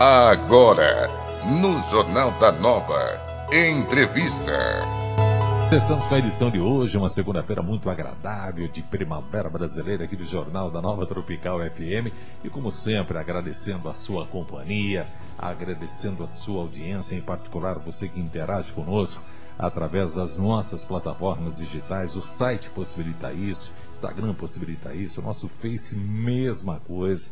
Agora, no Jornal da Nova, entrevista. Começamos com a edição de hoje, uma segunda-feira muito agradável de primavera brasileira aqui do Jornal da Nova Tropical FM. E como sempre, agradecendo a sua companhia, agradecendo a sua audiência, em particular você que interage conosco através das nossas plataformas digitais. O site possibilita isso, Instagram possibilita isso, o nosso Face, mesma coisa.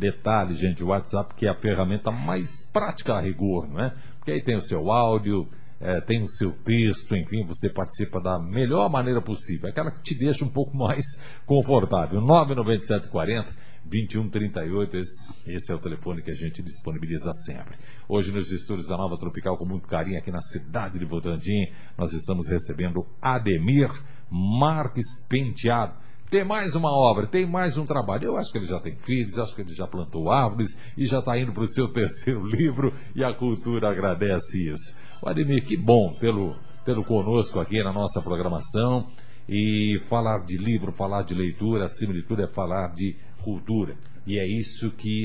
Detalhe, gente, o WhatsApp que é a ferramenta mais prática a rigor, não é? Porque aí tem o seu áudio, é, tem o seu texto, enfim, você participa da melhor maneira possível, aquela que te deixa um pouco mais confortável. 99740 2138, esse, esse é o telefone que a gente disponibiliza sempre. Hoje nos estúdios da Nova Tropical, com muito carinho aqui na cidade de Votandim, nós estamos recebendo Ademir Marques Penteado tem mais uma obra, tem mais um trabalho. Eu acho que ele já tem filhos, acho que ele já plantou árvores e já está indo para o seu terceiro livro e a cultura agradece isso. O Ademir, que bom tê-lo tê conosco aqui na nossa programação. E falar de livro, falar de leitura, acima de tudo, é falar de cultura. E é isso que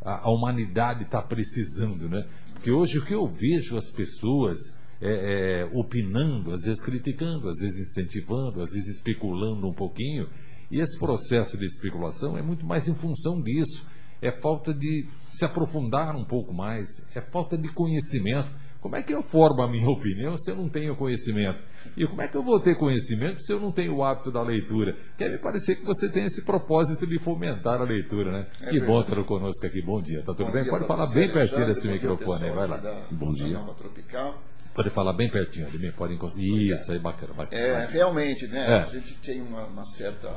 a, a humanidade está precisando, né? Porque hoje o que eu vejo as pessoas é, é, opinando, às vezes criticando, às vezes incentivando, às vezes especulando um pouquinho. E esse processo de especulação é muito mais em função disso. É falta de se aprofundar um pouco mais, é falta de conhecimento. Como é que eu formo a minha opinião se eu não tenho conhecimento? E como é que eu vou ter conhecimento se eu não tenho o hábito da leitura? Quer me parecer que você tem esse propósito de fomentar a leitura, né? É que verdade. bom ter conosco aqui. Bom dia. Tá tudo bom bem? Pode falar bem pertinho desse microfone aí. Vai lá. Da, bom dia. Tropical. Pode falar bem pertinho, Ademir, pode conseguir. Isso aí, bacana, bacana. É, realmente, né? É. A gente tem uma, uma, certa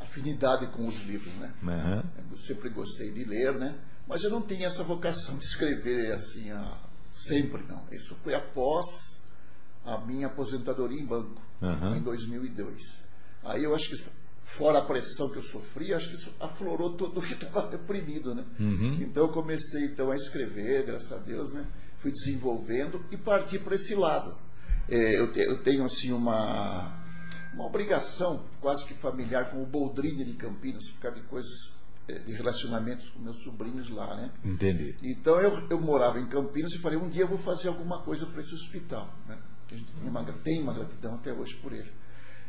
afinidade com os livros, né? Uhum. Eu sempre gostei de ler, né? Mas eu não tenho essa vocação de escrever assim, a... sempre, não. Isso foi após a minha aposentadoria em banco, uhum. em 2002. Aí eu acho que fora a pressão que eu sofri, acho que isso aflorou tudo o que estava reprimido, né? Uhum. Então eu comecei então a escrever, graças a Deus, né? Fui desenvolvendo e parti para esse lado. É, eu, te, eu, tenho assim uma, uma obrigação quase que familiar com o Boldrini de Campinas, por causa de coisas é, de relacionamentos com meus sobrinhos lá, né? Entendi. Então eu, eu morava em Campinas e falei, um dia eu vou fazer alguma coisa para esse hospital, né? Que a gente uma, tem uma gratidão até hoje por ele.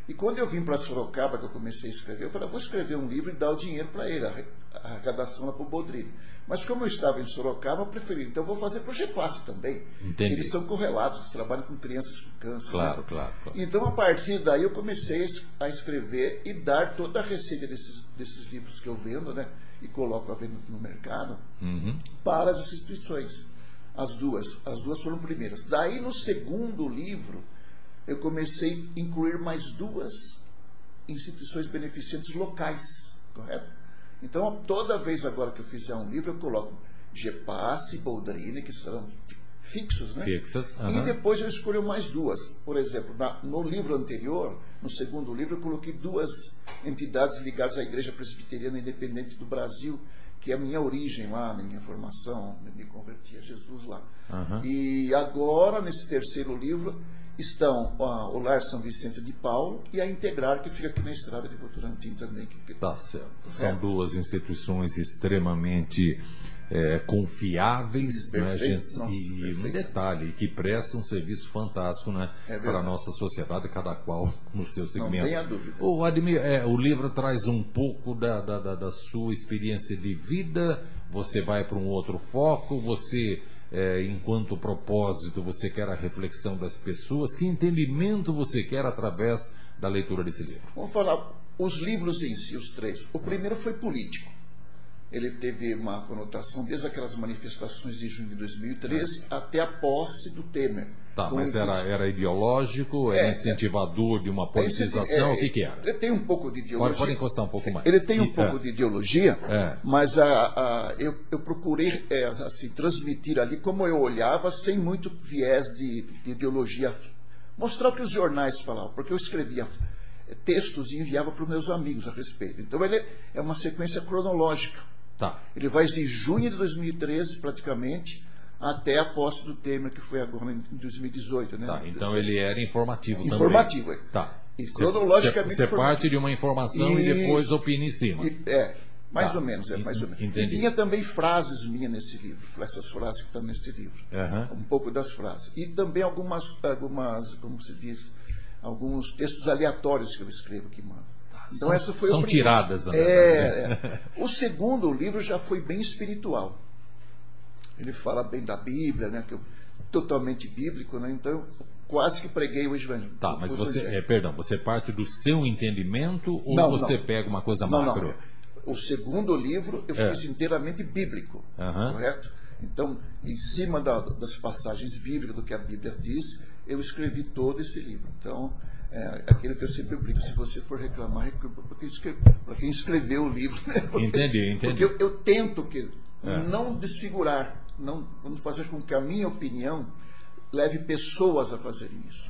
E quando eu vim para Sorocaba, que eu comecei a escrever, eu falei, vou escrever um livro e dar o dinheiro para ele, a arrecadação lá para o Bodrini. Mas como eu estava em Sorocaba, eu preferi, então eu vou fazer para o GEPASSE também. Entendi. Eles são correlatos, eles trabalham com crianças com câncer. Claro, né? claro, claro, Então, a partir daí, eu comecei a escrever e dar toda a receita desses, desses livros que eu vendo, né? E coloco a venda no mercado, uhum. para as instituições. As duas. As duas foram primeiras. Daí, no segundo livro, eu comecei a incluir mais duas instituições beneficentes locais, correto? Então, toda vez agora que eu fizer um livro, eu coloco Gepasse e Boldrini, que serão fixos, né? Fixas. E depois eu escolho mais duas. Por exemplo, na, no livro anterior, no segundo livro, eu coloquei duas entidades ligadas à Igreja Presbiteriana Independente do Brasil, que é a minha origem lá, a minha formação, me converti a Jesus lá. Uhum. E agora, nesse terceiro livro, estão uh, o Lar São Vicente de Paulo e a Integrar, que fica aqui na estrada de Votorantim também. Que... Tá certo. São é. duas instituições extremamente é, confiáveis né, perfeito, né, nossa, e um detalhe, que prestam um serviço fantástico né, é para a nossa sociedade, cada qual no seu segmento. Não tenha dúvida. O, Admir, é, o livro traz um pouco da, da, da, da sua experiência de vida, você vai para um outro foco, você é, enquanto propósito você quer a reflexão das pessoas? Que entendimento você quer através da leitura desse livro? Vamos falar os livros em si, os três. O primeiro foi político. Ele teve uma conotação desde aquelas manifestações de junho de 2013 é. até a posse do Temer. Tá, mas era, era ideológico, era é, incentivador de uma politização, é, o que, que era? Ele tem um pouco de ideologia. Pode, pode encostar um pouco mais. Ele tem um e, pouco é. de ideologia, é. mas a, a, eu, eu procurei é, assim, transmitir ali como eu olhava, sem muito viés de, de ideologia. Mostrar o que os jornais falavam, porque eu escrevia textos e enviava para os meus amigos a respeito. Então ele é uma sequência cronológica. Tá. Ele vai de junho de 2013, praticamente, até a posse do Temer, que foi agora em 2018. Né? Tá, então ele era informativo, informativo também. Informativo, é. Tá. E cronologicamente. Você parte de uma informação e, e depois opina em cima. E, é. Mais ah, ou menos, é mais ou menos. Entendi. E tinha também frases minhas nesse livro, essas frases que estão nesse livro. Uhum. Um pouco das frases. E também algumas, algumas, como se diz, alguns textos aleatórios que eu escrevo aqui, mano. Então, são, essa foi são tiradas. Né? É, é. O segundo livro já foi bem espiritual. Ele fala bem da Bíblia, né? Que eu, totalmente bíblico, né? Então, eu quase que preguei o evangelho. Tá, mas você, é, perdão, você parte do seu entendimento ou não, você não. pega uma coisa não, macro? Não, o segundo livro eu é. fiz inteiramente bíblico, uhum. correto? Então, em cima da, das passagens bíblicas, do que a Bíblia diz, eu escrevi todo esse livro. Então, é aquilo que eu sempre brinco, se você for reclamar, reclama para quem, escreve, quem escreveu o livro. Né? Entendi, entendi. Porque eu, eu tento que é. não desfigurar, não vamos fazer com que a minha opinião leve pessoas a fazerem isso.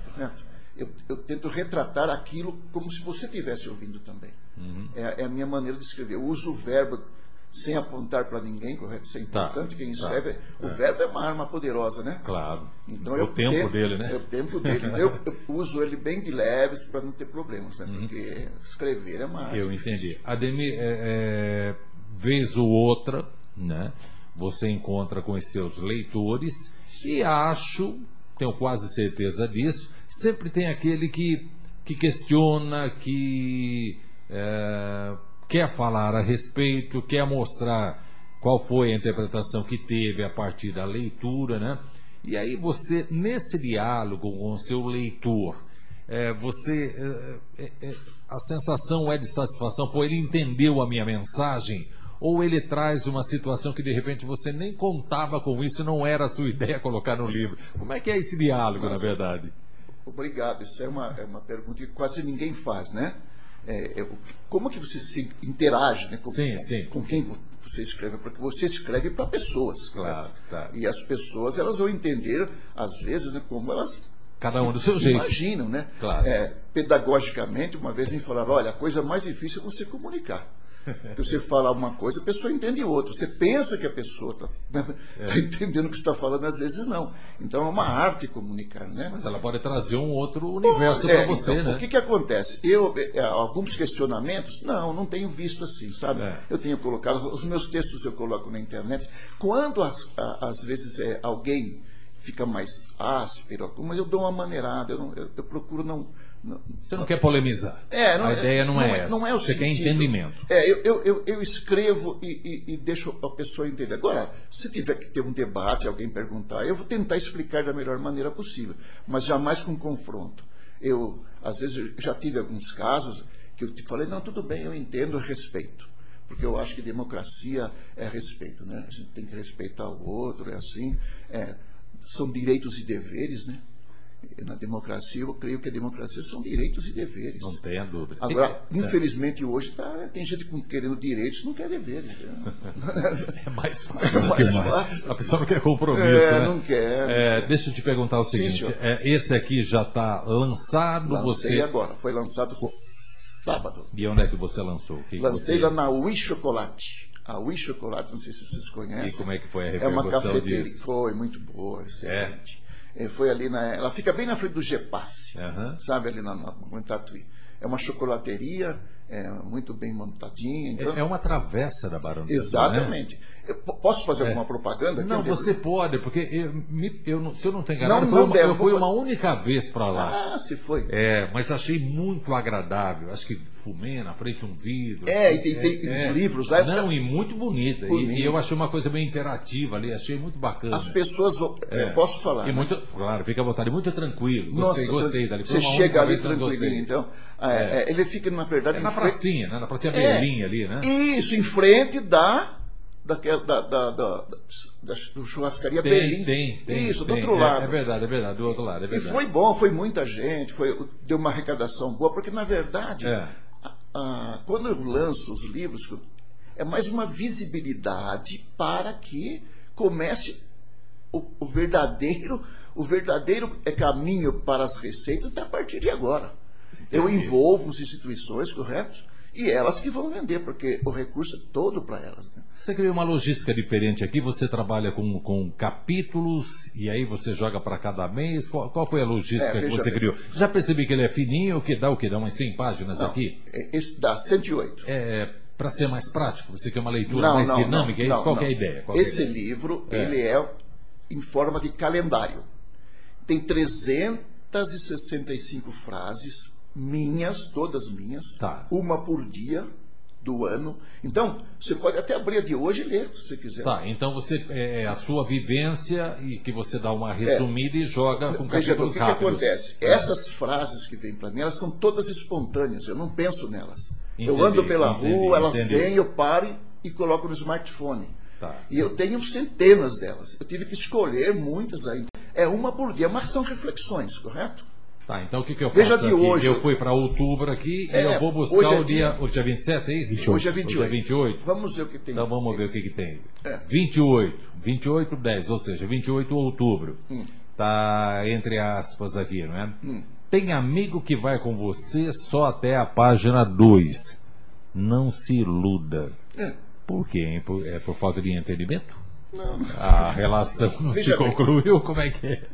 Eu, eu, tento retratar aquilo como se você estivesse ouvindo também. Uhum. É, é, a minha maneira de escrever. Eu uso o verbo sem apontar para ninguém, correto? Isso é tá. importante. Tá. Quem escreve, tá. o é. verbo é uma arma poderosa, né? Claro. Então, é o tempo dele, né? É o tempo dele. eu, eu, uso ele bem de leves para não ter problemas, né? Uhum. Porque escrever é uma Eu entendi. Ademir, é, é, vez ou outra, né? Você encontra com os seus leitores e acho, tenho quase certeza disso, sempre tem aquele que, que questiona, que é, quer falar a respeito, quer mostrar qual foi a interpretação que teve a partir da leitura, né? E aí você, nesse diálogo com o seu leitor, é, você, é, é, é, a sensação é de satisfação, pô, ele entendeu a minha mensagem, ou ele traz uma situação que de repente você nem contava com isso, não era a sua ideia colocar no livro. Como é que é esse diálogo, Nossa, na verdade? Obrigado, isso é uma, é uma pergunta que quase ninguém faz, né? É, é, como que você se interage né, com, sim, sim, com quem você escreve? Porque você escreve para pessoas. Claro, claro. E as pessoas elas vão entender, às vezes, né, como elas Cada um do seu jeito. Imaginam, né? Claro. É, pedagogicamente, uma vez me falaram, olha, a coisa mais difícil é você comunicar. Você fala uma coisa, a pessoa entende outra. Você pensa que a pessoa está né, é. tá entendendo o que você está falando, às vezes não. Então é uma arte comunicar, né? Mas ela pode trazer um outro universo é, para você, então, né? O que, que acontece? Eu, é, alguns questionamentos, não, não tenho visto assim, sabe? Eu tenho colocado, os meus textos eu coloco na internet. Quando as, às vezes é, alguém fica mais áspero, mas eu dou uma maneirada, eu, não, eu, eu procuro não você não quer polemizar. É, não, a ideia não, não é, é essa. Não é o Você sentido. quer entendimento. É, eu, eu, eu escrevo e, e, e, deixo a pessoa entender. Agora, se tiver que ter um debate, alguém perguntar, eu vou tentar explicar da melhor maneira possível, mas jamais com confronto. Eu, às vezes, já tive alguns casos que eu te falei, não, tudo bem, eu entendo, respeito. Porque eu acho que democracia é respeito, né? A gente tem que respeitar o outro, é assim. É, são direitos e deveres, né? Na democracia, eu creio que a democracia são direitos e deveres. Não tenha dúvida. Agora, é. infelizmente, hoje tá, tem gente querendo direitos não quer deveres. é mais fácil. É mais fácil. A pessoa não quer compromisso. É, né? não quer. É, deixa eu te perguntar o seguinte: Sim, é, esse aqui já está lançado? Lancei você... agora, foi lançado sábado. E onde é que você lançou? Que Lancei você... lá na Wii Chocolate. A Wii Chocolate, não sei se vocês conhecem. E como é que foi a repercussão É uma cafeteria, disso? foi muito boa, excelente. É. É, foi ali na. Ela fica bem na frente do Gepasse, uhum. sabe, ali na, na, no Tatuí. É uma chocolateria, é, muito bem montadinha. Então... É, é uma travessa da Barão Exatamente. Né? Eu posso fazer é. alguma propaganda? Não, você pode, porque eu, me, eu, se eu não tenho enganado, não, não eu, fui uma única vez para lá. Ah, se foi. É, mas achei muito agradável. Acho que fumei na frente um vidro. É, e tem, tem é, os livros lá. Não, e muito bonita. E, e, eu achei uma coisa bem interativa ali, achei muito bacana. As pessoas vão. É. posso falar. E né? muito, claro, fica à vontade, muito tranquilo. Nossa, gostei dali. Você chega ali tranquilinho, então. É, é. ele fica, na verdade. É na pracinha, né? Na pracinha Berlim ali, né? Isso, em frente da daquela, da, da, da, da, churrascaria tem, Berlim. Tem, tem. Isso, tem, do outro é, lado. É verdade, é verdade, do outro lado. É verdade. E foi bom, foi muita gente, foi, deu uma arrecadação boa, porque na verdade, é. a, a, quando eu lanço os livros, é mais uma visibilidade para que comece o, o verdadeiro, o verdadeiro caminho para as receitas é a partir de agora. Eu envolvo as instituições, correto? E elas que vão vender, porque o recurso é todo para elas. Né? Você criou uma logística diferente aqui, você trabalha com, com capítulos e aí você joga para cada mês. Qual, qual, foi a logística é, que você criou? Já percebi que ele é fininho, que dá o que? Dá umas 100 páginas Não, aqui? É, esse dá 108. É, para ser mais prático? Você quer uma leitura não, mais não, dinâmica? Não, é isso? Qual é a ideia? Qual Esse é a ideia? livro, é. ele é em forma de calendário. Tem 365 frases minhas, todas minhas, tá. uma por dia do ano. Então, você pode até abrir a de hoje e ler, se você quiser. Tá, então você é, é a sua vivência e que você dá uma resumida é. e joga com Veja, capítulos o que, que acontece? É. Essas frases que vêm para mim, elas são todas espontâneas, eu não penso nelas. Entendi, eu ando pela entendi, rua, elas entendi. vêm, eu paro e coloco no smartphone. Tá. E eu tenho centenas delas. Eu tive que escolher muitas ainda. É uma por dia, mas são reflexões, correto? Tá, então o que, que eu faço Veja de aqui? hoje. Eu fui para outubro aqui é, e eu vou buscar é o dia, dia, o dia 27, é isso? 28. Hoje é 28. Hoje é 28. Vamos ver o que tem. Então vamos ver o que, que tem. É. 28. 28, 10, ou seja, 28 de outubro. Hum. Tá entre aspas aqui, não é? Hum. Tem amigo que vai com você só até a página 2. Não se iluda. É. Por quê? Hein? Por, é por falta de entendimento? Não. A relação não Veja se concluiu? Bem. Como é que é?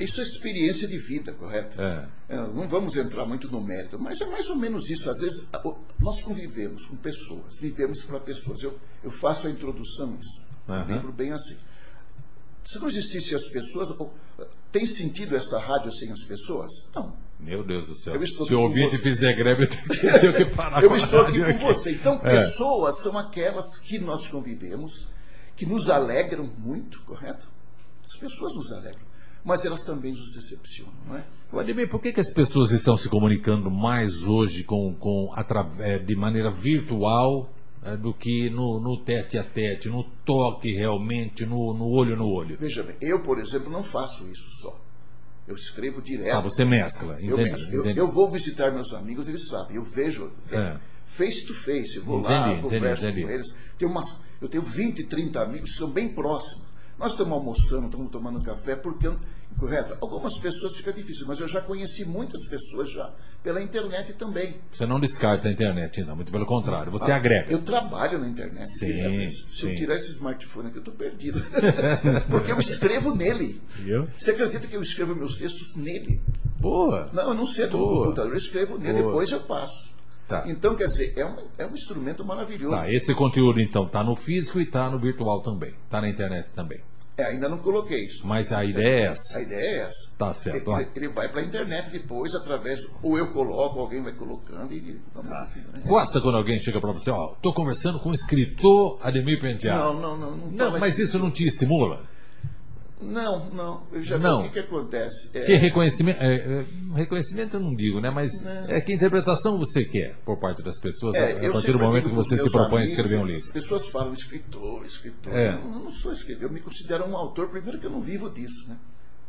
Isso é experiência de vida, correto? É. é. Não vamos entrar muito no mérito, mas é mais ou menos isso. Às vezes, nós convivemos com pessoas, vivemos para pessoas. Eu, eu faço a introdução disso. Uhum. Um livro bem assim. Se não existissem as pessoas, tem sentido esta rádio sem as pessoas? Não. Meu Deus do céu. Se o ouvinte fizer greve, eu tenho que parar Eu estou aqui com você. Então, é. pessoas são aquelas que nós convivemos, que nos alegram muito, correto? As pessoas nos alegram, mas elas também nos decepcionam, não é? Ademir, por que, que as pessoas estão se comunicando mais hoje com, com, é, de maneira virtual é, do que no, no, tete a tete, no toque realmente, no, no olho no olho? Veja bem, eu, por exemplo, não faço isso só. Eu escrevo direto. Ah, você mescla. Entendi, eu, mesclo. Eu, eu, vou visitar meus amigos, eles sabem. Eu vejo é. face to face. Eu vou entendi, lá, converso entendi, com eles. Tenho umas, eu tenho 20, 30 amigos que são bem próximos. Nós estamos almoçando, estamos tomando café, porque, correto? Algumas pessoas fica difícil, mas eu já conheci muitas pessoas já pela internet também. Você não descarta a internet, não, muito pelo contrário, você ah, agrega. Eu trabalho na internet. Sim, Se sim. eu tirar esse smartphone aqui, eu estou perdido. porque eu escrevo nele. Eu? Você acredita que eu escrevo meus textos nele? Boa. Não, eu não sento no computador, eu escrevo nele, Boa. depois eu passo. Tá. Então, quer dizer, é um, é um instrumento maravilhoso. Tá, esse conteúdo, então, está no físico e está no virtual também. Está na internet também. É, ainda não coloquei isso. Mas a ideia é essa. A ideia é essa. Tá certo. Ele, ele vai para a internet depois, através, ou eu coloco, alguém vai colocando e vamos tá. Aqui, né? Gosta quando alguém chega para você, ó, estou conversando com o escritor Ademir Penteado. Não, não, não. Não, não mas isso não te estimula? Não, não. Eu já não. vi o que, que acontece. É... Que reconhecimento, é, é, reconhecimento eu não digo, né? Mas não. é que interpretação você quer por parte das pessoas é, a partir do momento que você se propõe amigos, a escrever um livro. As pessoas falam escritor, escritor. É. Eu não sou escritor, eu me considero um autor, primeiro que eu não vivo disso, né?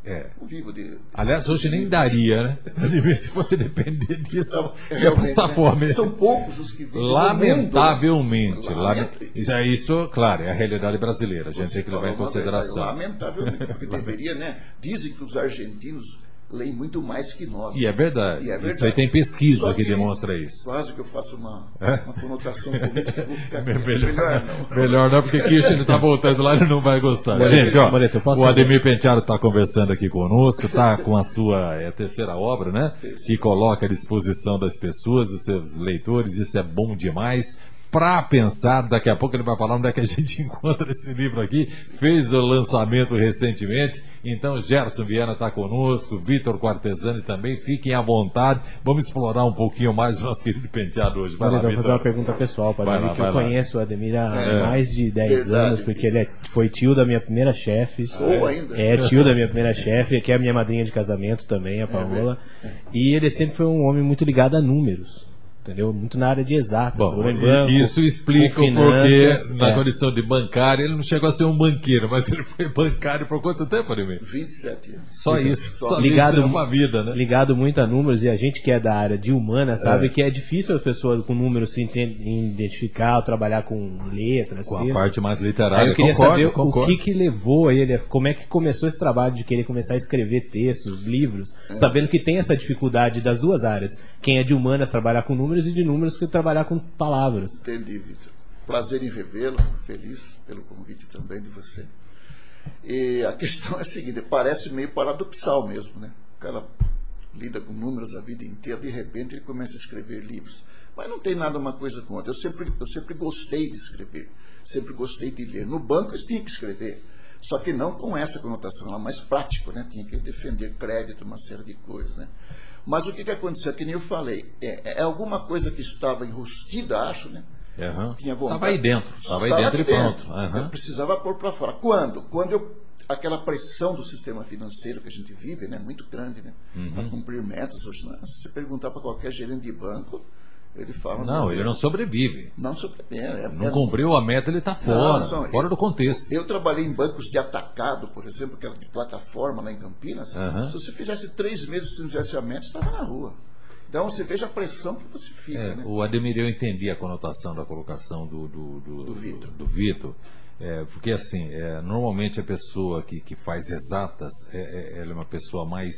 É. Vivo de. Aliás, hoje nem daria, né? Se fosse depender disso, não, ia passar né? fome. São poucos os que vivem. Lamentavelmente. Lament... Isso. é isso, claro, é a realidade brasileira. A gente Você tem que levar em consideração. Lamentavelmente, porque deveria, né? Dizem que os argentinos leem muito mais que nós. E é verdade. E é verdade. Isso aí tem pesquisa que, que, demonstra isso. Quase que eu faço uma, é? uma conotação política, vou ficar melhor, melhor não. Melhor não, porque Kirchner está voltando lá e não vai gostar. Gente, ó, o Ademir Penteado está conversando aqui conosco, está com a sua é a terceira obra, né? Que coloca à disposição das pessoas, dos seus leitores, isso é bom demais para pensar. Daqui a pouco ele vai falar onde é que a gente encontra esse livro aqui. Fez o lançamento recentemente. Então, Gerson Viana está conosco, Vitor Quartesani também. Fiquem à vontade. Vamos explorar um pouquinho mais o nosso querido penteado hoje. Vai lá, vou fazer uma pergunta pessoal para ele, que eu lá. conheço o Ademir há é. mais de 10 Verdade, anos, porque ele é, foi tio da minha primeira chefe. Sou ainda. É, tio da minha primeira chefe, que é a minha madrinha de casamento também, a é Paola. É, e ele sempre foi um homem muito ligado a números entendeu? Muito na área de exatas. Bom, banco, isso explica o porquê, na é. condição de bancário, ele não chegou a ser um banqueiro, mas ele foi bancário por quanto tempo, Ademir? 27 anos. Só isso, só ligado é uma vida, né? Ligado muito a números, e a gente que é da área de humana sabe é. que é difícil as pessoas com números se identificar, ou trabalhar com letras. Com a parte mais literária, Aí eu queria concordo, saber concordo. o que que levou ele, como é que começou esse trabalho de querer começar a escrever textos, livros, é. sabendo que tem essa dificuldade das duas áreas. Quem é de humanas trabalhar com números números e de números que trabalhar com palavras. Entendi, Vitor. Prazer em revê-lo, feliz pelo convite também de você. E a questão é a seguinte, parece meio paradoxal mesmo, né? O cara lida com números a vida inteira, de repente ele começa a escrever livros. Mas não tem nada uma coisa contra. Eu sempre, eu sempre gostei de escrever, sempre gostei de ler. No banco eu tinha que escrever, só que não com essa conotação, ela mais prático, né? Tinha que defender crédito, uma série de coisas, né? Mas o que, que aconteceu? Que nem eu falei, é, é alguma coisa que estava enrustida, acho, né? Uhum. Tinha vontade. Estava aí dentro, estava aí dentro e pronto. Uhum. Eu precisava pôr para fora. Quando? Quando eu aquela pressão do sistema financeiro que a gente vive, né, muito grande, né, uhum. para cumprir metas. Hoje, né? Se você perguntar para qualquer gerente de banco, ele fala. Não, ele não sobrevive. Não sobrevive. É, não é, cumpriu a meta, ele está fora, não, fora do contexto. Eu trabalhei em bancos de atacado, por exemplo, aquela de plataforma lá em Campinas. Uhum. Se você fizesse três meses sem fizesse a meta, você estava na rua. Então você veja a pressão que você fica. É, né? O Ademir, eu entendi a conotação da colocação do, do, do, do Vitor. Do, do Vitor. É, porque assim, é, normalmente a pessoa que, que faz exatas, é, é ela é uma pessoa mais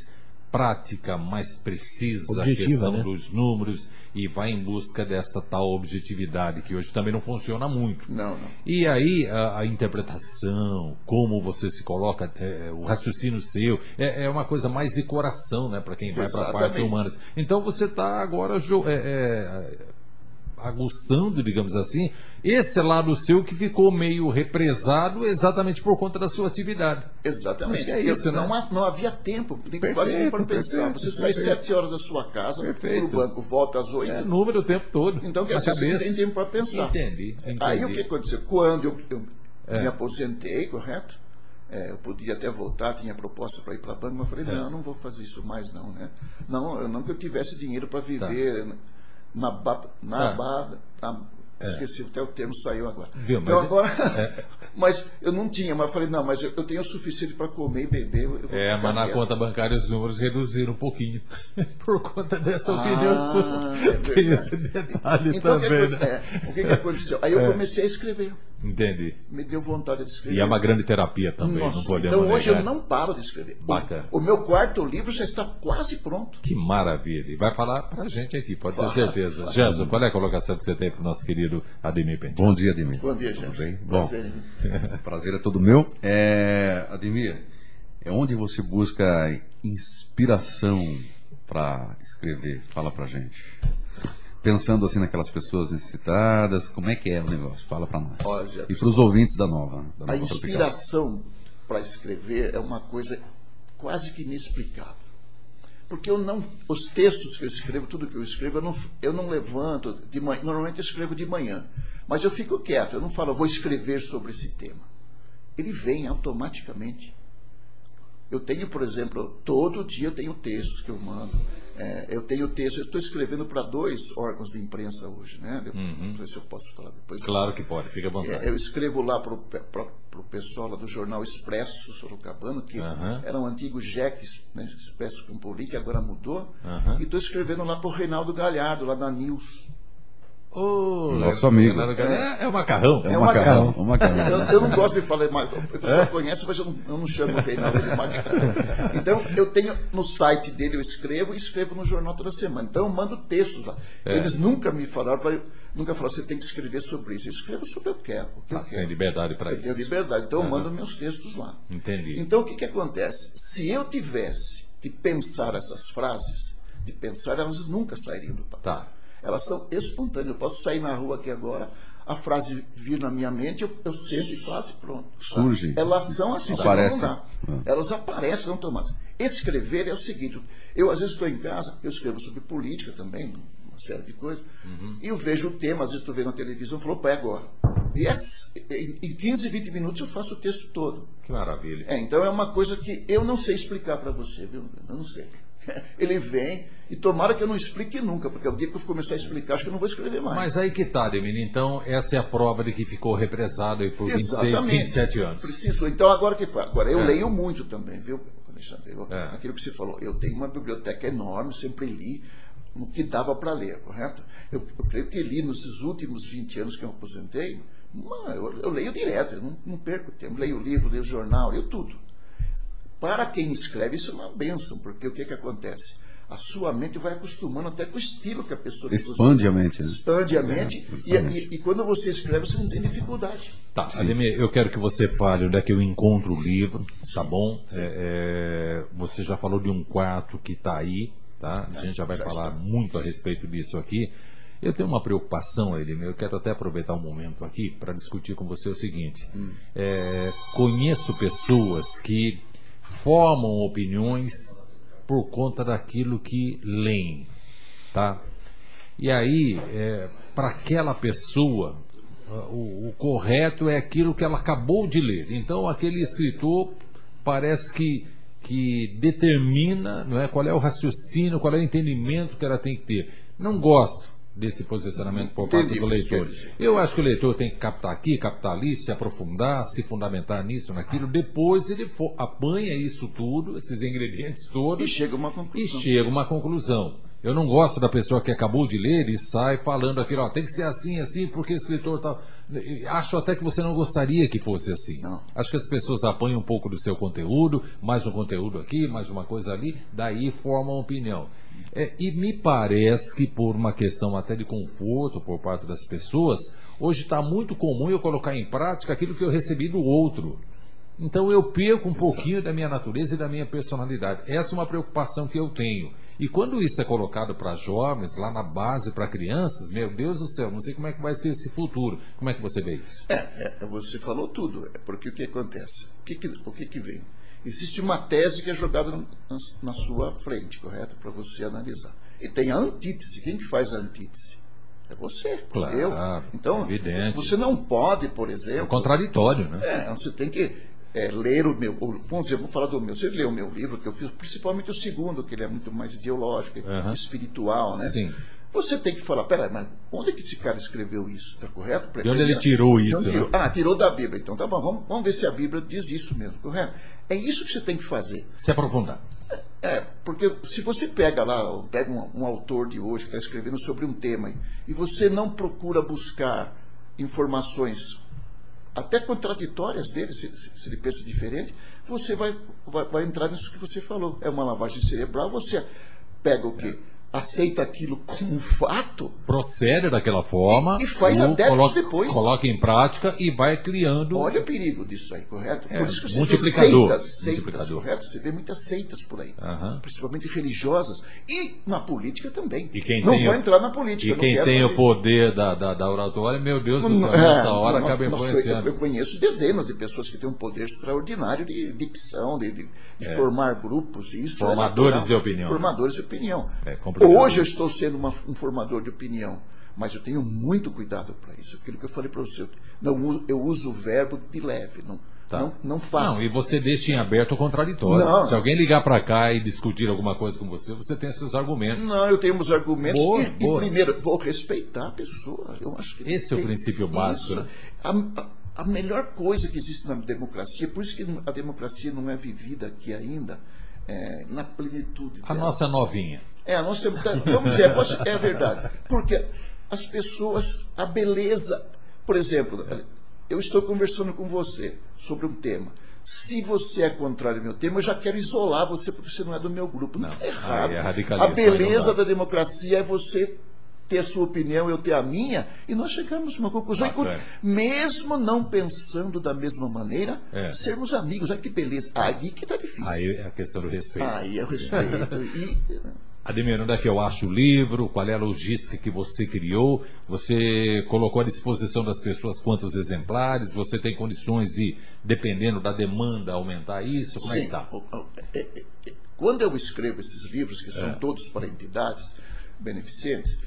prática, mais precisa, Objetiva, a questão né? dos números e vai em busca dessa tal objetividade que hoje também não funciona muito. Não, não. E aí a, a interpretação, como você se coloca, é, é o raciocínio seu, é, é, uma coisa mais de coração, né, para quem vai para a parte humana. Então você está agora é, aguçando, digamos assim, esse lado seu que ficou meio represado exatamente por conta da sua atividade. Exatamente. É isso, não, né? não havia tempo, tem perfeito, quase tempo para pensar. Você sai sete horas da sua casa, para o banco, volta às oito. É, número o tempo todo. Então, quer dizer, tem tempo para pensar. Entendi, entendi, Aí o que aconteceu? Quando eu, eu é. me aposentei, correto? É, eu podia até voltar, tinha proposta para ir para a banca, mas eu falei, é. não, não vou fazer isso mais não, né? Não, não que eu tivesse dinheiro para viver... Tá na, na, ah. na é. Esqueci até o termo saiu agora. Viu, então mas, agora, é, mas eu não tinha, mas eu falei, não, mas eu, eu tenho o suficiente para comer e beber. é, mas na conta bancária os números reduziram um pouquinho. por conta dessa ah, opinião sua. É Tem esse detalhe então, também. Que, né? é, o que, que aconteceu? Aí eu é. comecei a escrever. Entendi. Me deu vontade de escrever. E é uma grande terapia também, Nossa, não podemos Então hoje negar. eu não paro de escrever. Bacana. O, o, meu quarto livro já está quase pronto. Que maravilha. E vai falar para a gente aqui, pode ter certeza. Gerson, qual é a colocação que você tem para o nosso querido Ademir Penteado? Bom dia, Ademir. Bom dia. Tudo bem? Bom, prazer, prazer é todo meu. É, Ademir, é onde você busca inspiração para escrever? Fala para gente pensando assim naquelas pessoas necessitadas, como é que é o negócio? Fala para nós. Olha, e para os ouvintes da Nova. Da a inspiração para escrever é uma coisa quase que inexplicável. Porque eu não, os textos que eu escrevo, tudo que eu escrevo, eu não, eu não levanto de manhã, normalmente eu escrevo de manhã, mas eu fico quieto, eu não falo, vou escrever sobre esse tema. Ele vem automaticamente. Eu tenho, por exemplo, todo dia eu tenho textos que eu mando. É, eu tenho texto, eu estou escrevendo para dois órgãos de imprensa hoje, né? uhum. Não sei se eu posso falar depois. Claro que pode, fica à vontade. É, eu escrevo lá para o pessoal lá do jornal Expresso Sorocabano, que uhum. era um antigo JEC, né? Expresso Campoli, que agora mudou. Uhum. E estou escrevendo lá para o Reinaldo Galhardo, lá da News. Oh, Nosso amigo. É, é o macarrão. É, o macarrão. macarrão. macarrão. Eu, eu, não gosto de falar macarrão. A pessoa é? conhece, mas eu não, eu não chamo o Reinaldo de macarrão. Então, eu tenho no site dele, eu escrevo e escrevo no jornal toda semana. Então, eu mando textos lá. É. Eles nunca me falaram, pra, nunca falaram, você tem que escrever sobre isso. Eu escrevo sobre o que eu quero. O que ah, eu quero. tem liberdade para isso. Eu tenho liberdade. Então, uhum. eu mando meus textos lá. Entendi. Então, o que, que acontece? Se eu tivesse que pensar essas frases, de pensar, elas nunca sairiam do papel. Tá elas são espontâneas. Eu posso sair na rua aqui agora, a frase vir na minha mente, eu, eu sento e faço e pronto. Surge. Elas são assim, aparecem. Não dá. Ah. Elas aparecem, não Tomás. Escrever é o seguinte, eu às vezes estou em casa, eu escrevo sobre política também, uma série de coisas, uhum. e eu vejo o tema, às vezes estou vendo na televisão, falou, pai, agora. E é, em 15, 20 minutos eu faço o texto todo. Que maravilha. É, então é uma coisa que eu não sei explicar para você, viu? Eu não sei. Ele vem e tomara que eu não explique nunca, porque o dia que eu começar a explicar, acho que eu não vou escrever mais. Mas aí que tá, Demir. Então, essa é a prova de que ficou represado aí por Exatamente. 26, 27 anos. Preciso. Então, agora que foi? Agora, eu é. leio muito também, viu, Alexandre? Eu, é. Aquilo que você falou. Eu tenho uma biblioteca enorme, sempre li no que dava para ler, correto? Eu, eu, creio que li nesses últimos 20 anos que eu aposentei, eu, eu leio direto, eu não, não perco tempo. Leio livro, leio jornal, leio tudo. Para quem escreve, isso é uma benção, porque o que, que acontece? A sua mente vai acostumando até com o estilo que a pessoa Expande a mente. Né? Expande a mente. É, e, e, e, quando você escreve, você não tem dificuldade. Tá, Ademir, eu quero que você fale onde é que eu encontro o livro, tá Sim. bom? É, é, você já falou de um quarto que está aí, tá? A gente já vai já falar está. muito a respeito disso aqui. Eu tenho uma preocupação, ele, eu quero até aproveitar um momento aqui para discutir com você o seguinte. Hum. É, conheço pessoas que formam opiniões por conta daquilo que leem, tá? E aí, é, para aquela pessoa, o, o, correto é aquilo que ela acabou de ler. Então, aquele escritor parece que, que determina não é, qual é o raciocínio, qual é o entendimento que ela tem que ter. Não gosto desse posicionamento por parte do leitor. Eu acho que o leitor tem que captar aqui, captar ali, se aprofundar, se fundamentar nisso, naquilo. Depois ele for, apanha isso tudo, esses ingredientes todos. E chega a uma conclusão. E chega a uma conclusão. Eu não gosto da pessoa que acabou de ler e sai falando aquilo, ó, tem que ser assim, assim, porque o escritor tal. Acho até que você não gostaria que fosse assim. Não. Acho que as pessoas apanham um pouco do seu conteúdo, mais um conteúdo aqui, mais uma coisa ali, daí formam opinião. É, e me parece que por uma questão até de conforto por parte das pessoas, hoje está muito comum eu colocar em prática aquilo que eu recebi do outro. Então eu perco um Exato. pouquinho da minha natureza e da minha personalidade. Essa é uma preocupação que eu tenho. E quando isso é colocado para jovens, lá na base, para crianças, meu Deus do céu, não sei como é que vai ser esse futuro. Como é que você vê isso? É, é você falou tudo. É porque o que acontece? O que, que o que, que vem? Existe uma tese que é jogada na, na sua frente, correto? Para você analisar. E tem a antítese. Quem que faz a antítese? É você, claro, eu. Então, evidente. você não pode, por exemplo. É contraditório, né? É, você tem que é, ler o meu. Vamos dizer, vou falar do meu. Você leu o meu livro, que eu fiz, principalmente o segundo, que ele é muito mais ideológico, uhum. espiritual, né? Sim. Você tem que falar, peraí, mas onde é que esse cara escreveu isso? Está correto? De onde ele tirou isso? Né? Ah, tirou da Bíblia. Então tá bom, vamos, vamos ver se a Bíblia diz isso mesmo, correto? É isso que você tem que fazer. Se aprofundar. É, porque se você pega lá, pega um, um autor de hoje que está escrevendo sobre um tema e você não procura buscar informações até contraditórias dele, se, se, ele pensa diferente, você vai, vai, vai, entrar nisso que você falou. É uma lavagem cerebral, você pega o quê? Aceita aquilo como um fato. Procede daquela forma. E, e faz até coloca, depois. Coloca em prática e vai criando. Olha o perigo disso aí, correto? É, por isso que você multiplicador. vê seitas, seitas correto? Você vê muitas seitas por aí. Principalmente religiosas. E na política também. E quem não tem vou entrar na política. E quem tem o poder da, da, da, oratória, meu Deus do céu, nessa hora nós, acaba influenciando. Eu conheço dezenas de pessoas que têm um poder extraordinário de dicção, de, de, de é. formar grupos. Isso é Formadores é de opinião. Formadores de opinião. É Hoje eu estou sendo uma, um formador de opinião, mas eu tenho muito cuidado para isso. Aquilo que eu falei para você, não, eu uso o verbo de leve, não, Tá. Não, não faço. Não, e você deixa em aberto o contraditório. Não. Se alguém ligar para cá e discutir alguma coisa com você, você tem seus argumentos. Não, eu tenho meus argumentos. Boa, e, boa. e, primeiro, vou respeitar a pessoa. Eu acho que Esse é o princípio básico. Né? A, a, melhor coisa que existe na democracia, por isso que a democracia não é vivida aqui ainda, é, na plenitude. A nossa novinha. É, nós temos, vamos dizer, é a verdade. Porque as pessoas, a beleza, por exemplo, eu estou conversando com você sobre um tema. Se você é contrário ao meu tema, eu já quero isolar você porque você não é do meu grupo. Não, não é errado. É a beleza da democracia é você ter a sua opinião, eu ter a minha, e nós chegamos a uma conclusão. Bacana. mesmo não pensando da mesma maneira, é. sermos amigos. Olha que beleza. Aí que está difícil. Aí é a questão do respeito. Aí é o respeito. e... Ademir, onde é que eu acho o livro? Qual é a logística que você criou? Você colocou à disposição das pessoas quantos exemplares? Você tem condições de, dependendo da demanda, aumentar isso? Como Sim. é que está? É, é, quando eu escrevo esses livros, que são é. todos para entidades beneficentes,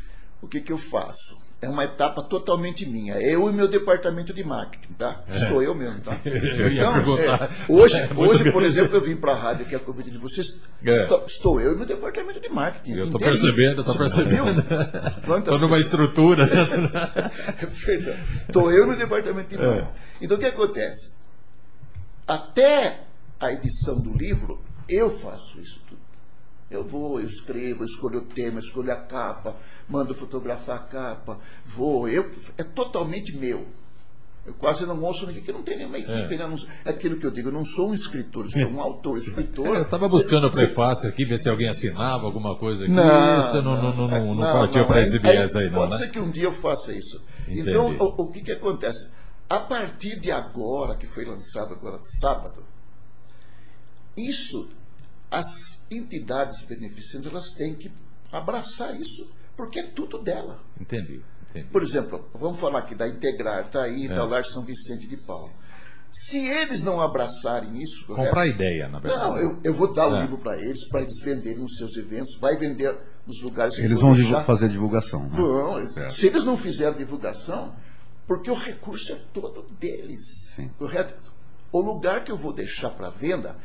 o que, que eu faço? É uma etapa totalmente minha. Eu e meu departamento de marketing, tá? É. Sou eu mesmo, tá? eu ia então, perguntar. É, hoje, é hoje por exemplo, eu vim para a rádio é a convite de vocês. É. Estou, estou, eu e meu departamento de marketing. Eu estou percebendo, estou percebendo. Estou numa estrutura. é verdade. Estou eu no departamento de é. marketing. Então o que acontece? Até a edição do livro, eu faço isso tudo. Eu vou, eu escrevo, eu escolho o tema, escolho a capa, mando fotografar a capa, vou. Eu, é totalmente meu. Eu quase não ouço ninguém, que não tem nenhuma equipe. É. Não, é aquilo que eu digo, eu não sou um escritor, eu sou um autor, escritor. É, eu estava buscando o prefácio aqui, ver se alguém assinava alguma coisa aqui. Não, você não, não, não, não, não partiu para esse viés aí, não. Pode né? ser que um dia eu faça isso. Entendi. Então, o, o que, que acontece? A partir de agora, que foi lançado agora sábado, isso as entidades beneficentes elas têm que abraçar isso, Porque é tudo dela. Entendi. entendi. Por exemplo, vamos falar aqui da Integrar, está aí, está é. o Lar São Vicente de Paulo. Se eles não abraçarem isso. Comprar ideia, na verdade. Não, eu, eu vou dar o um é. livro para eles, para eles venderem nos seus eventos, vai vender nos lugares que Eles vão deixar. fazer divulgação. Né? Vão. Se eles não fizerem divulgação, porque o recurso é todo deles. Sim. Correto? O lugar que eu vou deixar para venda,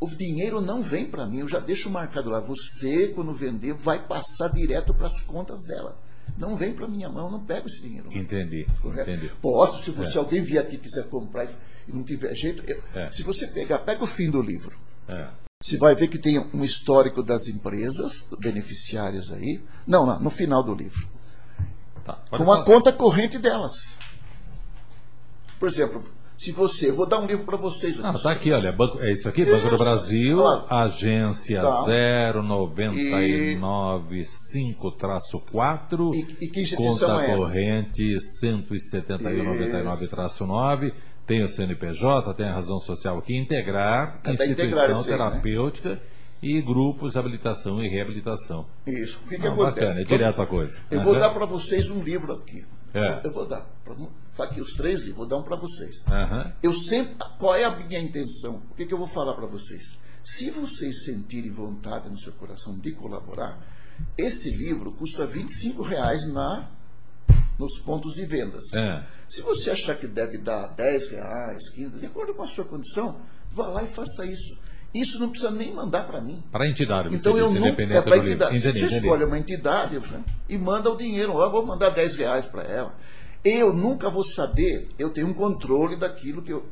o dinheiro não vem para mim, eu já deixo marcado lá. Você, quando vender, vai passar direto para as contas dela. Não vem para minha mão, não pego esse dinheiro. Entendi. entendi. Posso, se, você, é. alguém vier aqui e quiser comprar e não tiver jeito, eu, é. se você pegar, pega o fim do livro. É. Você vai ver que tem um histórico das empresas beneficiárias aí. Não, não no final do livro. Tá, com a conta corrente delas. Por exemplo, se você, vou dar um livro para vocês. Ah, tá aqui, olha, banco, é isso aqui, Banco isso. do Brasil, ah, agência tá. 0995-4, e, e que conta é corrente 171,99-9, tem o CNPJ, tem a razão social aqui, integrar, é instituição integrar né? terapêutica. Né? e grupos de habilitação e reabilitação. Isso. O que, que ah, acontece? Bacana, é direto a coisa. Eu uhum. vou dar para vocês um livro aqui. É. Eu vou dar. Está aqui os três livros, vou dar um para vocês. Uhum. Eu sempre, qual é a minha intenção? O que, que eu vou falar para vocês? Se vocês sentirem vontade no seu coração de colaborar, esse livro custa 25 reais na, nos pontos de vendas. É. Se você achar que deve dar 10 reais, 15, de acordo com a sua condição, vá lá e faça isso. Isso não precisa nem mandar para mim. Para a entidade, então eu não, é para entidade. Entendi, você entendi. escolhe uma entidade né, e manda o dinheiro. Eu vou mandar 10 reais para ela. Eu nunca vou saber, eu tenho um controle daquilo que eu,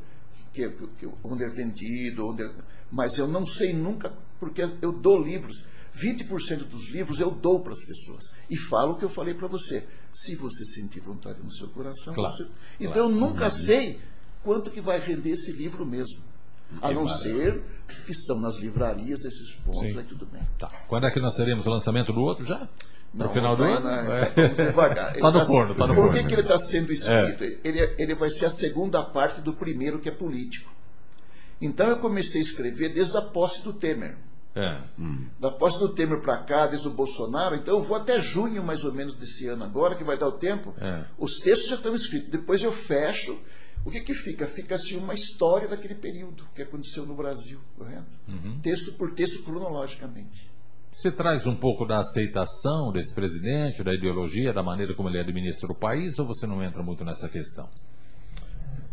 que, que, onde é vendido, onde é, mas eu não sei nunca, porque eu dou livros. 20% dos livros eu dou para as pessoas. E falo o que eu falei para você. Se você sentir vontade no seu coração, claro, você... Então claro. eu nunca uhum. sei quanto que vai render esse livro mesmo. A não ser que estão nas livrarias esses pontos, Sim. aí tudo bem. Tá. Quando é que nós teremos o lançamento do outro já? No não, final do ano? É. Vamos devagar. Está no tá, forno, está no forno. Por que, que ele está sendo escrito? É. Ele, ele vai ser a segunda parte do primeiro, que é político. Então eu comecei a escrever desde a posse do Temer. É. Hum. Da posse do Temer para cá, desde o Bolsonaro, então eu vou até junho mais ou menos desse ano agora, que vai dar o tempo. É. Os textos já estão escritos. Depois eu fecho o que, que fica? Fica assim uma história daquele período que aconteceu no Brasil, correto? Uhum. Texto por texto, cronologicamente. Você traz um pouco da aceitação desse presidente, da ideologia, da maneira como ele administra o país, ou você não entra muito nessa questão?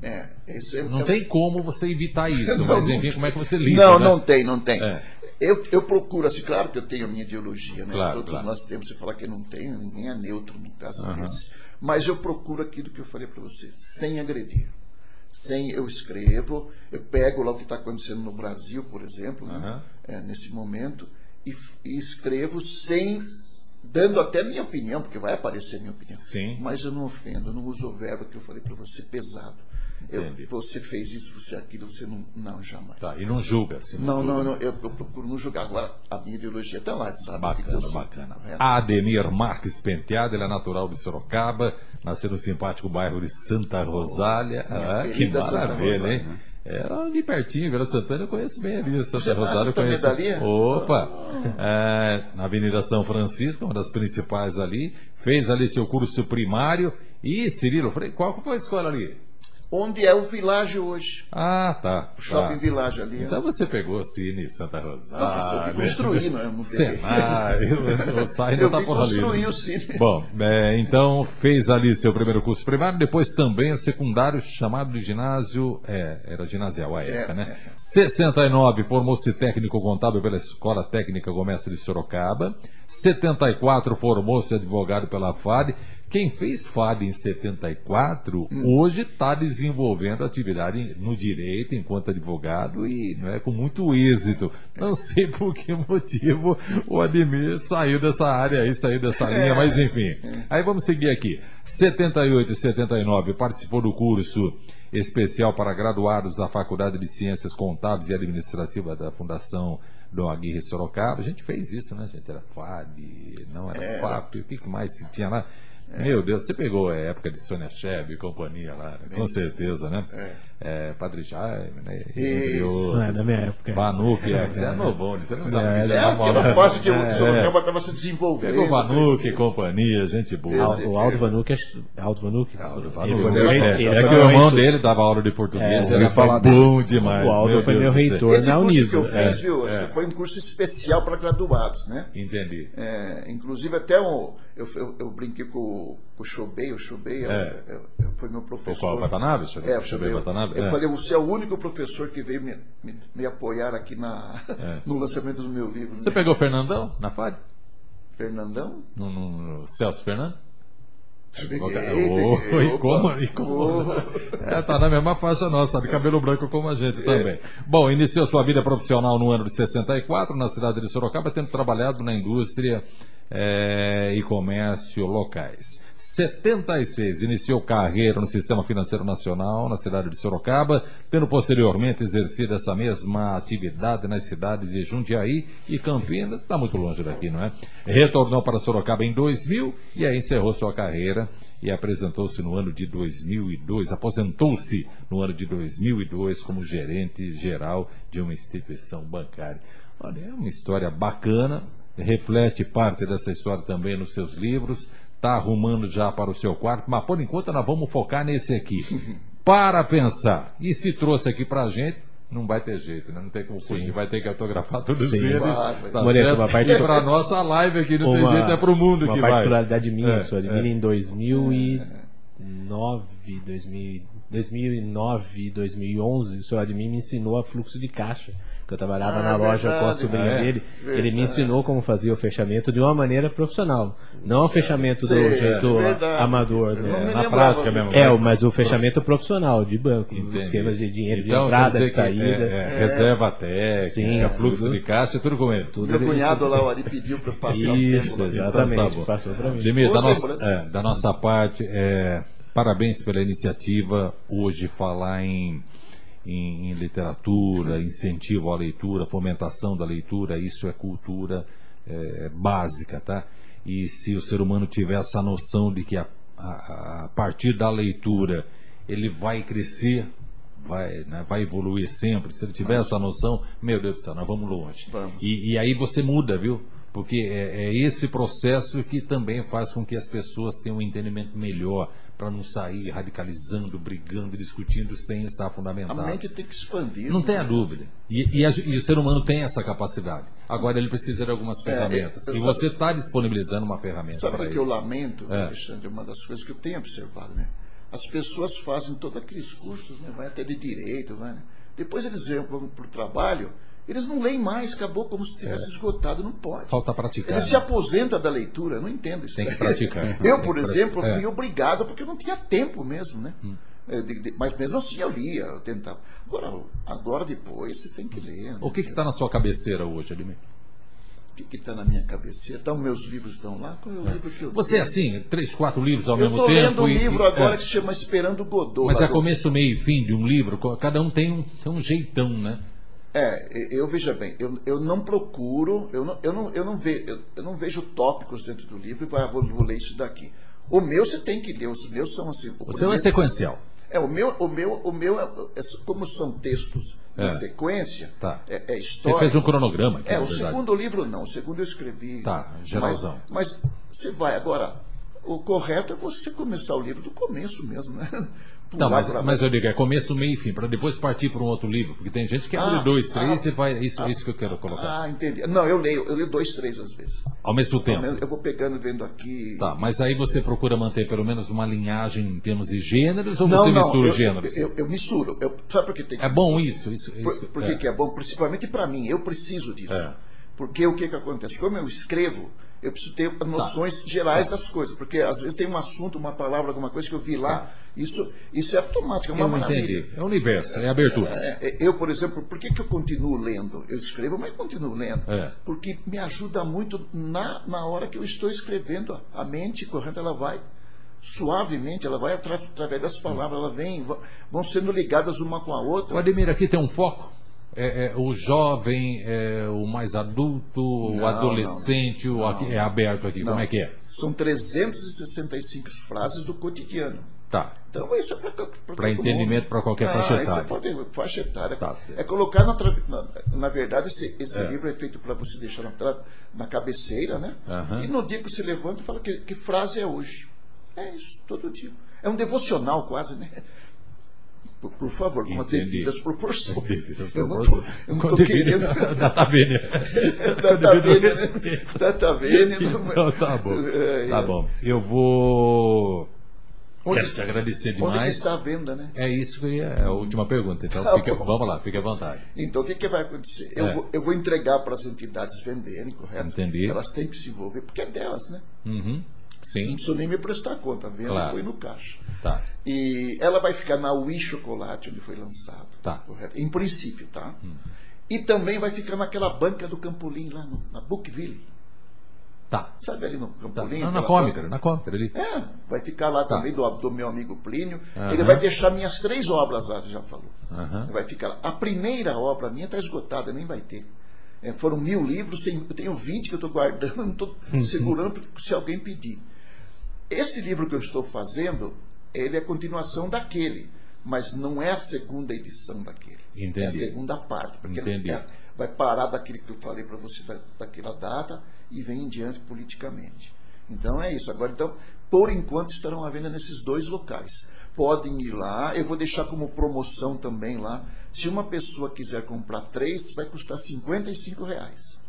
É, é, não é, tem como você evitar isso, não, mas enfim, como é que você lida? Não, né? não tem, não tem. É. Eu, eu procuro, assim, claro que eu tenho a minha ideologia, né? Claro, Todos claro. nós temos, você falar que não tem, ninguém é neutro no caso uhum. desse. Mas eu procuro aquilo que eu falei para você, sem agredir. Sem eu escrevo, eu pego lá o que está acontecendo no Brasil, por exemplo, uhum. né? é, nesse momento, e, e, escrevo sem dando até minha opinião, porque vai aparecer minha opinião. Sim. Mas eu não ofendo, eu não uso o verbo que eu falei para você pesado. Eu, você fez isso, você aquilo, você não. Não, jamais. Tá, e não julga. Assim, não, não, não, eu, eu, procuro não julgar. Agora, a minha ideologia está lá, sabe? Bacana, bacana. É. Ademir Marques Penteado, ele é natural de Sorocaba, nasceu no simpático bairro de Santa Rosália. ah, que maravilha, hein? Né? Era ali pertinho, Vila Santana, eu conheço bem ali, Santa Rosália eu conheço. Opa! É, na Avenida São Francisco, uma das principais ali, fez ali seu curso primário. E, Cirilo, qual foi a escola ali? Onde é o Világio hoje. Ah, tá. O Shopping tá. Világio ali. Então você pegou o Cine Santa Rosália. Não, isso eu construir, não é? Senai, o Sai não tá por ali. construir né? o Cine. Bom, é, então fez ali seu primeiro curso primário, depois também o secundário chamado de ginásio, é, era ginasial à é, época, é, né? É. 69, formou-se técnico contábil pela Escola Técnica Comércio de Sorocaba. 74, formou-se advogado pela FAD. Quem fez FAD em 74, hum. hoje está desenvolvendo atividade no direito enquanto advogado e não é com muito êxito. Não sei por que motivo o Ademir saiu dessa área aí, saiu dessa linha, mas enfim. Aí vamos seguir aqui. 78 e 79 participou do curso especial para graduados da Faculdade de Ciências Contábeis e Administrativas da Fundação Dom Aguirre Sorocaba. A gente fez isso, né, gente? Era FAD, não era é. FAP, o que mais se tinha lá? É. Meu Deus, você pegou a época de Sônia Cheb e companhia lá, né? com certeza, né? É. É, Padre Jaime, né? Isso. É, da minha época. Banuque, é, você é novão, você não sabe. É, é aquela fase que o é, Sorocaba estava se desenvolvendo. Pegou Banuque e companhia, gente boa. o Aldo Vanuque, Aldo Vanuque? Aldo. É, que o irmão dele dava aula de português, ele falar bom demais. O Aldo foi meu reitor na Uniso. que eu fiz, viu, foi um curso especial para graduados, né? Entendi. inclusive até um, eu, eu, eu brinquei com, com o Chobei, o Chobei é. foi meu professor. Foi qual, Watanabe? É, o Chobei Watanabe? Eu é. falei, você é o único professor que veio me, me, me apoiar aqui na, é. no lançamento do meu livro. Você né? pegou o Fernandão na FAD? Fernandão? No, no, no Celso Fernando? Peguei, e como? E como? É, tá na mesma faixa nossa, tá de cabelo branco como a gente também. Bom, iniciou sua vida profissional no ano de 64, na cidade de Sorocaba, tendo trabalhado na indústria é, e comércio locais. 76 iniciou carreira no Sistema Financeiro Nacional, na cidade de Sorocaba, tendo posteriormente exercido essa mesma atividade nas cidades de Jundiaí e Campinas, está muito longe daqui, não é? Retornou para Sorocaba em 2000 e aí encerrou sua carreira e apresentou-se no ano de 2002, aposentou-se no ano de 2002 como gerente geral de uma instituição bancária. Olha, é uma história bacana, reflete parte dessa história também nos seus livros, está arrumando já para o seu quarto, mas por enquanto nós vamos focar nesse aqui. Para pensar. E se trouxe aqui para a gente, não vai ter jeito, né? Não tem como fugir, vai ter que autografar todos Sim, eles. Tá Moreira, uma parte... E para a nossa live aqui, não uma, tem jeito, é para o mundo uma que vai. Uma particularidade minha, é, só de é. em 2009, 2000, 2009, 2011, o senhor Admin me ensinou a fluxo de caixa que eu trabalhava ah, na loja verdade, com a sobrinha é, dele, verdade. ele me ensinou como fazia o fechamento de uma maneira profissional. Não o fechamento do jeito é amador, né? na prática mesmo. É, mas o fechamento profissional de banco, Entendi. esquemas de dinheiro de então, entrada, de saída. É, é, reserva técnica, Sim, fluxo tudo, de caixa, tudo com ele. Tudo Meu cunhado lá, ele pediu para passar Isso, exatamente, tá passou para mim. Demir, da, nossa, é, da nossa parte, parabéns pela iniciativa. Hoje falar em em, em, literatura, incentivo à leitura, fomentação da leitura, isso é cultura é, básica, tá? E se o ser humano tiver essa noção de que a, a, a partir da leitura ele vai crescer, vai, né, vai evoluir sempre, se ele tiver essa noção, meu Deus do céu, nós vamos longe. Vamos. E, e aí você muda, viu? Porque é, é, esse processo que também faz com que as pessoas tenham um entendimento melhor para não sair radicalizando, brigando, discutindo sem estar fundamentado. A mente tem que expandir. Não né? tenha dúvida. E, e, a, e, o ser humano tem essa capacidade. Agora ele precisa de algumas é, ferramentas. É, e você está disponibilizando uma ferramenta Sabe o que eu lamento, é. Alexandre? Uma das coisas que eu tenho observado, né? As pessoas fazem todos aqueles cursos, né? vai até de direito, vai, né? depois eles vêm para o trabalho eles não leem mais, acabou como se tivesse é. esgotado, não pode. Falta praticar. Eles né? se aposentam da leitura, não entendo isso. Tem que praticar. Eu, por exemplo, fui é. obrigado porque eu não tinha tempo mesmo, né? Hum. É, mas mesmo assim eu lia, eu tentava. Agora, agora depois você tem que ler. Né? O que está na sua cabeceira hoje, Ademir? O que está na minha cabeceira? Então, meus livros estão lá? Qual é o é. livro que eu Você, é assim, três, quatro livros ao eu mesmo tempo? Eu estou lendo um livro agora é. que se chama Esperando Godot. Mas é começo, meio e fim de um livro? Cada um tem um, tem um jeitão, né? É, eu veja bem, eu, eu não procuro, eu não, eu não, eu não, ve, eu, eu não vejo tópicos dentro do livro e vou, vou, vou, ler isso daqui. O meu você tem que ler, os meus são assim. O, seu é sequencial. É, o meu, o meu, o meu é, é como são textos é. em sequência, tá. é, é história. Você fez um cronograma aqui, É, o segundo livro não, o segundo eu escrevi. Tá, geralzão. Mas, mas você vai agora, o correto é você começar o livro do começo mesmo, né? Não, mas, mas eu digo, é começo, meio e fim, para depois partir para um outro livro. Porque tem gente que abre ah, dois, três ah, e vai. Isso, ah, isso que eu quero colocar. Ah, entendi. Não, eu leio, eu leio dois, três às vezes. Ao mesmo tempo. Eu vou pegando vendo aqui. Tá, mas aí você procura manter pelo menos uma linhagem em termos de gêneros ou não, você não, mistura eu, gêneros? Eu, eu, eu misturo. Eu, sabe por que tem que É bom isso, isso. Por, isso por é. que é bom? Principalmente para mim, eu preciso disso. É. Porque o que, que acontece? Como eu escrevo, eu preciso ter noções tá. gerais tá. das coisas, porque às vezes tem um assunto, uma palavra, alguma coisa que eu vi lá, tá. isso, isso é automático, é uma eu maravilha. Entendi. É o universo, é a abertura. É, é, eu, por exemplo, por que, que eu continuo lendo? Eu escrevo, mas continuo lendo. É. Porque me ajuda muito na, na hora que eu estou escrevendo. A mente corrente, ela vai suavemente, ela vai através das palavras, ela vem, vão sendo ligadas uma com a outra. O Ademir, aqui tem um foco é, é, o jovem, é, o mais adulto, não, o adolescente, não, não. O, é aberto aqui? Como é que é? São 365 frases do cotidiano. Tá. Então isso é para entendimento para qualquer ah, faixa etária. Isso é para faixa etária. Tá, é colocar na, na, na verdade esse, esse é. livro é feito para você deixar na, na cabeceira, né? Uhum. E no dia que você levanta fala que, que frase é hoje. É isso, todo dia. É um devocional quase, né? Por, por favor, com as devidas proporções. Eu não estou querendo. Data vênia. Data vênia. Então, tá bom. É, tá é. bom. Eu vou Onde, Quero te agradecer demais. Onde está a venda, né? É isso que é a última pergunta. Então, tá fique, vamos lá, fique à vontade. Então, o que, que vai acontecer? É. Eu, vou, eu vou entregar para as entidades venderem, correto? Entendi. Elas têm que se envolver, porque é delas, né? Uhum. Sim. Não preciso nem me prestar conta, vendo claro. põe no caixa. Tá. E ela vai ficar na Wii Chocolate, onde foi lançado. Tá. Correto? Em princípio, tá? Hum. E também vai ficar naquela banca do Campolim, lá no, na Bookville. Tá. Sabe ali no Campolim? Tá. na Cómitre, na Cómitre ali. É, vai ficar lá tá. também do, do, meu amigo Plínio. Uhum. Ele vai deixar minhas três obras lá, já falou. Uhum. Vai ficar lá. A primeira obra minha está esgotada, nem vai ter. É, foram mil livros, eu tenho 20 que eu estou guardando, não estou uhum. segurando se alguém pedir. Esse livro que eu estou fazendo, ele é a continuação daquele, mas não é a segunda edição daquele. Entendi. É a segunda parte. Porque Entendi. É, vai parar daquele que eu falei para você, da, daquela data, e vem em diante politicamente. Então é isso. Agora, então, por enquanto estarão à venda nesses dois locais. Podem ir lá, eu vou deixar como promoção também lá. Se uma pessoa quiser comprar três, vai custar 55 reais.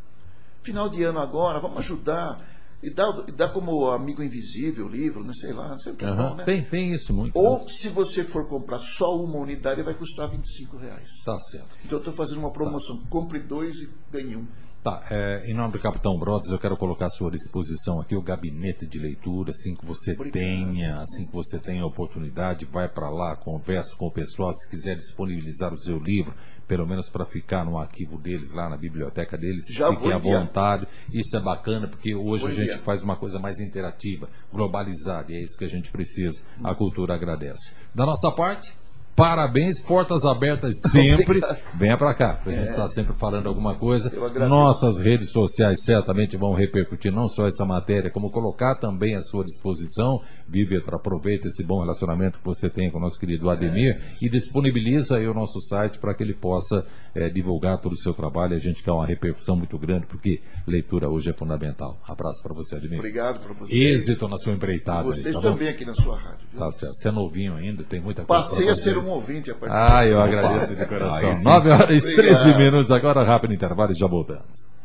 Final de ano agora, vamos ajudar. E dá, e dá como amigo invisível o livro, não sei lá, não sei o que uhum. bom, né? Tem, tem isso muito. Ou né? se você for comprar só uma unidade, vai custar 25 reais. Tá certo. Então eu estou fazendo uma promoção. Tá. Compre dois e ganhe um. Tá, é, em nome do Capitão Brothers, eu quero colocar à sua disposição aqui o gabinete de leitura, assim que você Obrigado. tenha, assim que você tenha a oportunidade, vai para lá, conversa com o pessoal, se quiser disponibilizar o seu livro, pelo menos para ficar no arquivo deles, lá na biblioteca deles, Já fiquem à vontade. Isso é bacana, porque hoje a gente faz uma coisa mais interativa, globalizada, e é isso que a gente precisa. A cultura agradece. Da nossa parte, Parabéns, portas abertas sempre. Venha para cá, a gente está é. sempre falando alguma coisa. Nossas redes sociais certamente vão repercutir não só essa matéria, como colocar também à sua disposição. Vivian, aproveita esse bom relacionamento que você tem com o nosso querido Ademir é. e disponibiliza aí o nosso site para que ele possa é, divulgar todo o seu trabalho. A gente quer uma repercussão muito grande, porque leitura hoje é fundamental. Abraço para você, Ademir. Obrigado para você. Êxito na sua empreitada. Vocês aí, tá também aqui na sua rádio. Viu? Tá certo. Você é novinho ainda, tem muita coisa. Passei a ser um um ouvinte a partir Ah, eu agradeço de coração. 9 horas e 13 minutos, agora rápido intervalo e já voltamos.